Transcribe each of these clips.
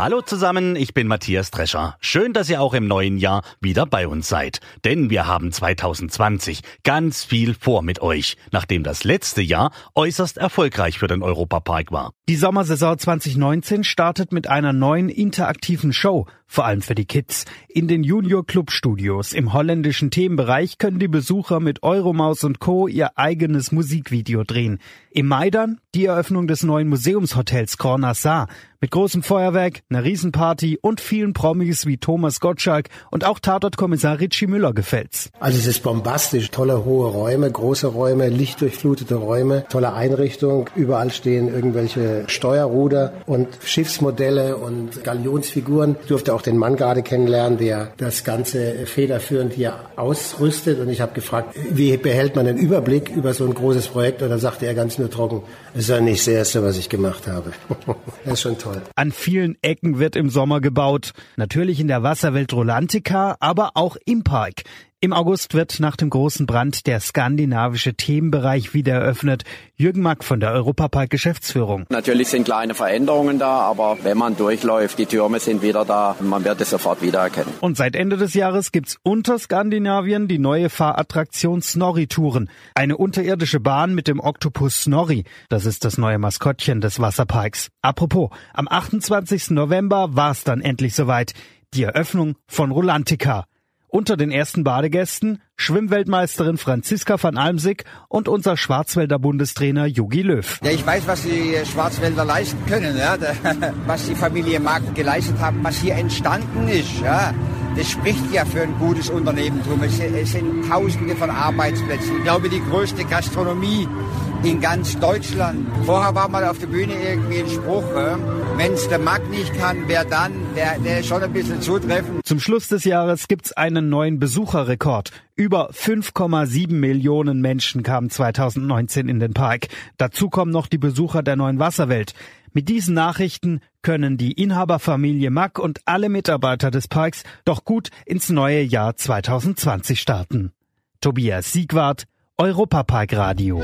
Hallo zusammen, ich bin Matthias Drescher. Schön, dass ihr auch im neuen Jahr wieder bei uns seid. Denn wir haben 2020 ganz viel vor mit euch, nachdem das letzte Jahr äußerst erfolgreich für den Europapark war. Die Sommersaison 2019 startet mit einer neuen interaktiven Show, vor allem für die Kids. In den Junior Club Studios im holländischen Themenbereich können die Besucher mit Euromaus und Co. ihr eigenes Musikvideo drehen. Im Mai dann die Eröffnung des neuen Museumshotels Corner Saar mit großem Feuerwerk, einer Riesenparty und vielen Promis wie Thomas Gottschalk und auch Tatortkommissar Richie Müller gefällt's. Also es ist bombastisch, tolle hohe Räume, große Räume, lichtdurchflutete Räume, tolle Einrichtung. Überall stehen irgendwelche Steuerruder und Schiffsmodelle und Galionsfiguren. Ich durfte auch den Mann gerade kennenlernen, der das Ganze federführend hier ausrüstet. Und ich habe gefragt, wie behält man den Überblick über so ein großes Projekt? Und da sagte er ganz nur trocken, es ist ja nicht das Erste, was ich gemacht habe. das ist schon toll toll. An vielen Ecken wird im Sommer gebaut. Natürlich in der Wasserwelt Rolantica, aber auch im Park. Im August wird nach dem großen Brand der skandinavische Themenbereich wieder eröffnet. Jürgen Mack von der Europapark Geschäftsführung. Natürlich sind kleine Veränderungen da, aber wenn man durchläuft, die Türme sind wieder da, man wird es sofort wiedererkennen. Und seit Ende des Jahres gibt's unter Skandinavien die neue Fahrattraktion Snorri-Touren. Eine unterirdische Bahn mit dem Oktopus Snorri. Das ist das neue Maskottchen des Wasserparks. Apropos, am 28. November war's dann endlich soweit. Die Eröffnung von Rolantica. Unter den ersten Badegästen Schwimmweltmeisterin Franziska van Almsick und unser Schwarzwälder Bundestrainer Jogi Löw. Ja, ich weiß, was die Schwarzwälder leisten können, ja, was die Familie Mark geleistet haben, was hier entstanden ist. Ja. Das spricht ja für ein gutes Unternehmertum. Es sind Tausende von Arbeitsplätzen. Ich glaube, die größte Gastronomie in ganz Deutschland. Vorher war mal auf der Bühne irgendwie ein Spruch, wenn es der Markt nicht kann, wer dann? Der, der ist schon ein bisschen zutreffend. Zum Schluss des Jahres gibt's einen neuen Besucherrekord. Über 5,7 Millionen Menschen kamen 2019 in den Park. Dazu kommen noch die Besucher der neuen Wasserwelt. Mit diesen Nachrichten können die Inhaberfamilie Mack und alle Mitarbeiter des Parks doch gut ins neue Jahr 2020 starten. Tobias Siegwart, Europapark Radio.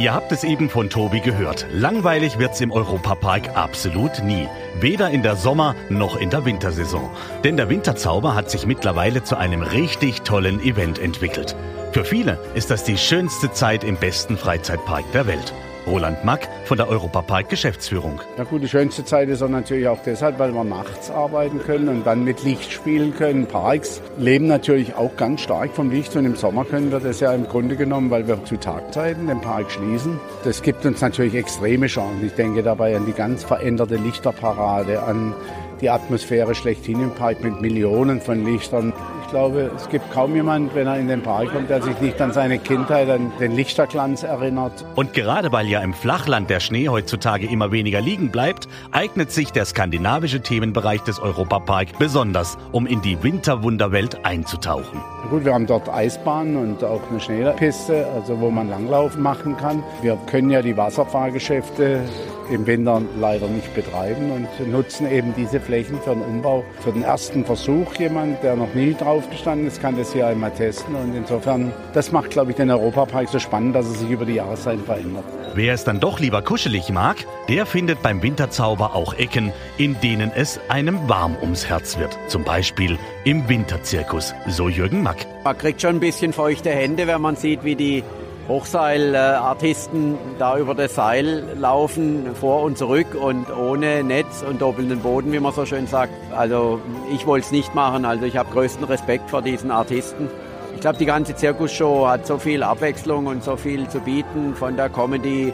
Ihr habt es eben von Tobi gehört. Langweilig wird's im Europapark absolut nie. Weder in der Sommer- noch in der Wintersaison. Denn der Winterzauber hat sich mittlerweile zu einem richtig tollen Event entwickelt. Für viele ist das die schönste Zeit im besten Freizeitpark der Welt. Roland Mack von der Europapark Geschäftsführung. Na gut, die schönste Zeit ist auch natürlich auch deshalb, weil wir nachts arbeiten können und dann mit Licht spielen können. Parks leben natürlich auch ganz stark vom Licht und im Sommer können wir das ja im Grunde genommen, weil wir zu Tagzeiten den Park schließen. Das gibt uns natürlich extreme Chancen. Ich denke dabei an die ganz veränderte Lichterparade, an die Atmosphäre schlechthin im Park mit Millionen von Lichtern. Ich glaube, es gibt kaum jemand, wenn er in den Park kommt, der sich nicht an seine Kindheit, an den Lichterglanz erinnert. Und gerade weil ja im Flachland der Schnee heutzutage immer weniger liegen bleibt, eignet sich der skandinavische Themenbereich des Europapark besonders, um in die Winterwunderwelt einzutauchen. Gut, wir haben dort Eisbahnen und auch eine Schneepiste, also wo man Langlaufen machen kann. Wir können ja die Wasserfahrgeschäfte im Winter leider nicht betreiben und nutzen eben diese Flächen für den Umbau. Für den ersten Versuch jemand, der noch nie drauf gestanden ist, kann das hier einmal testen und insofern, das macht, glaube ich, den Europapark so spannend, dass er sich über die Jahreszeiten verändert. Wer es dann doch lieber kuschelig mag, der findet beim Winterzauber auch Ecken, in denen es einem warm ums Herz wird. Zum Beispiel im Winterzirkus, so Jürgen Mack. Man kriegt schon ein bisschen feuchte Hände, wenn man sieht, wie die Hochseilartisten da über das Seil laufen, vor und zurück und ohne Netz und doppelten Boden, wie man so schön sagt. Also ich wollte es nicht machen, also ich habe größten Respekt vor diesen Artisten. Ich glaube, die ganze Zirkusshow hat so viel Abwechslung und so viel zu bieten, von der Comedy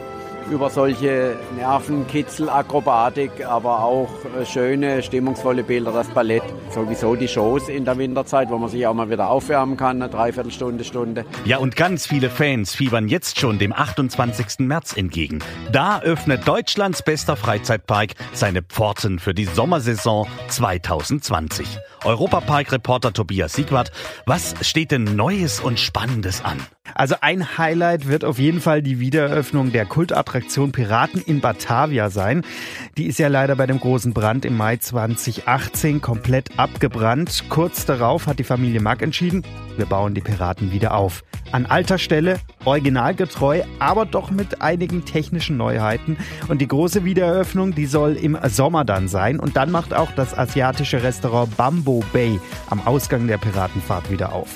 über solche Nervenkitzelakrobatik, aber auch äh, schöne, stimmungsvolle Bilder, das Ballett, sowieso die Shows in der Winterzeit, wo man sich auch mal wieder aufwärmen kann, eine Dreiviertelstunde, Stunde. Ja, und ganz viele Fans fiebern jetzt schon dem 28. März entgegen. Da öffnet Deutschlands bester Freizeitpark seine Pforten für die Sommersaison 2020. Europapark-Reporter Tobias Siegwart, was steht denn Neues und Spannendes an? Also ein Highlight wird auf jeden Fall die Wiedereröffnung der Kultattraktion Piraten in Batavia sein. Die ist ja leider bei dem großen Brand im Mai 2018 komplett abgebrannt. Kurz darauf hat die Familie Mack entschieden, wir bauen die Piraten wieder auf. An alter Stelle, originalgetreu, aber doch mit einigen technischen Neuheiten. Und die große Wiedereröffnung, die soll im Sommer dann sein. Und dann macht auch das asiatische Restaurant Bambo Bay am Ausgang der Piratenfahrt wieder auf.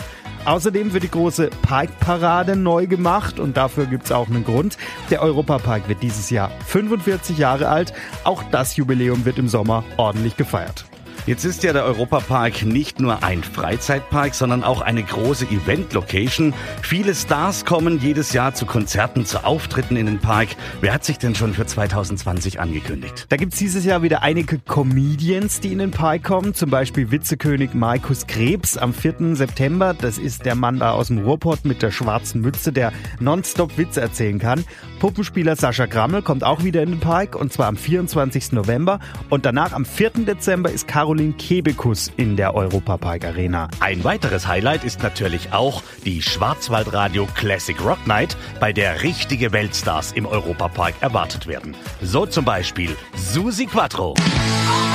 Außerdem wird die große Parkparade neu gemacht und dafür gibt es auch einen Grund. Der Europapark wird dieses Jahr 45 Jahre alt. Auch das Jubiläum wird im Sommer ordentlich gefeiert. Jetzt ist ja der Europapark nicht nur ein Freizeitpark, sondern auch eine große Event-Location. Viele Stars kommen jedes Jahr zu Konzerten, zu Auftritten in den Park. Wer hat sich denn schon für 2020 angekündigt? Da gibt's dieses Jahr wieder einige Comedians, die in den Park kommen. Zum Beispiel Witzekönig Markus Krebs am 4. September. Das ist der Mann da aus dem Ruhrpott mit der schwarzen Mütze, der nonstop Witze erzählen kann. Puppenspieler Sascha Grammel kommt auch wieder in den Park und zwar am 24. November. Und danach am 4. Dezember ist Caro Caroline Kebekus in der Europapark Arena. Ein weiteres Highlight ist natürlich auch die Schwarzwaldradio Classic Rock Night, bei der richtige Weltstars im Europapark erwartet werden. So zum Beispiel Susi Quattro. Oh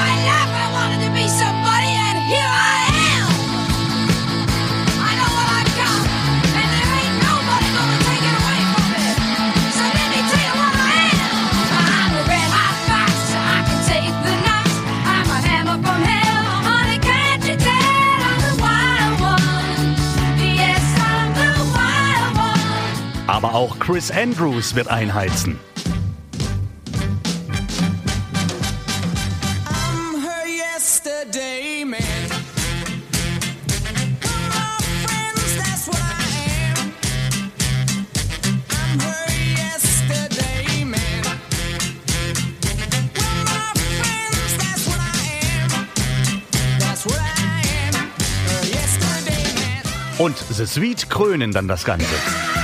Aber auch Chris Andrews wird einheizen. Und The Sweet krönen dann das Ganze.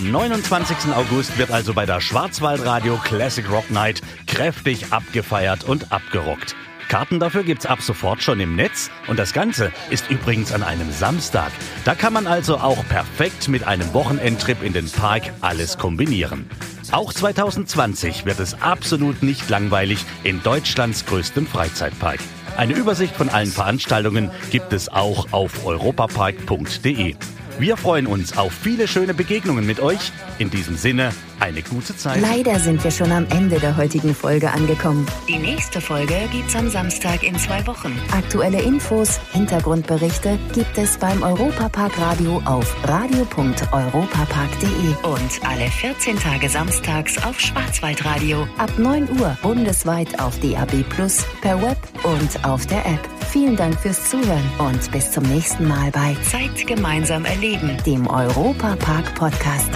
Am 29. August wird also bei der Schwarzwaldradio Classic Rock Night kräftig abgefeiert und abgerockt. Karten dafür gibt's ab sofort schon im Netz und das Ganze ist übrigens an einem Samstag. Da kann man also auch perfekt mit einem Wochenendtrip in den Park alles kombinieren. Auch 2020 wird es absolut nicht langweilig in Deutschlands größtem Freizeitpark. Eine Übersicht von allen Veranstaltungen gibt es auch auf europapark.de. Wir freuen uns auf viele schöne Begegnungen mit euch. In diesem Sinne, eine gute Zeit. Leider sind wir schon am Ende der heutigen Folge angekommen. Die nächste Folge gibt's am Samstag in zwei Wochen. Aktuelle Infos, Hintergrundberichte gibt es beim Europapark Radio auf radio.europapark.de und alle 14 Tage samstags auf Schwarzwaldradio ab 9 Uhr bundesweit auf DAB Plus, per Web und auf der App. Vielen Dank fürs Zuhören und bis zum nächsten Mal bei Zeit gemeinsam erleben, dem Europa Park Podcast.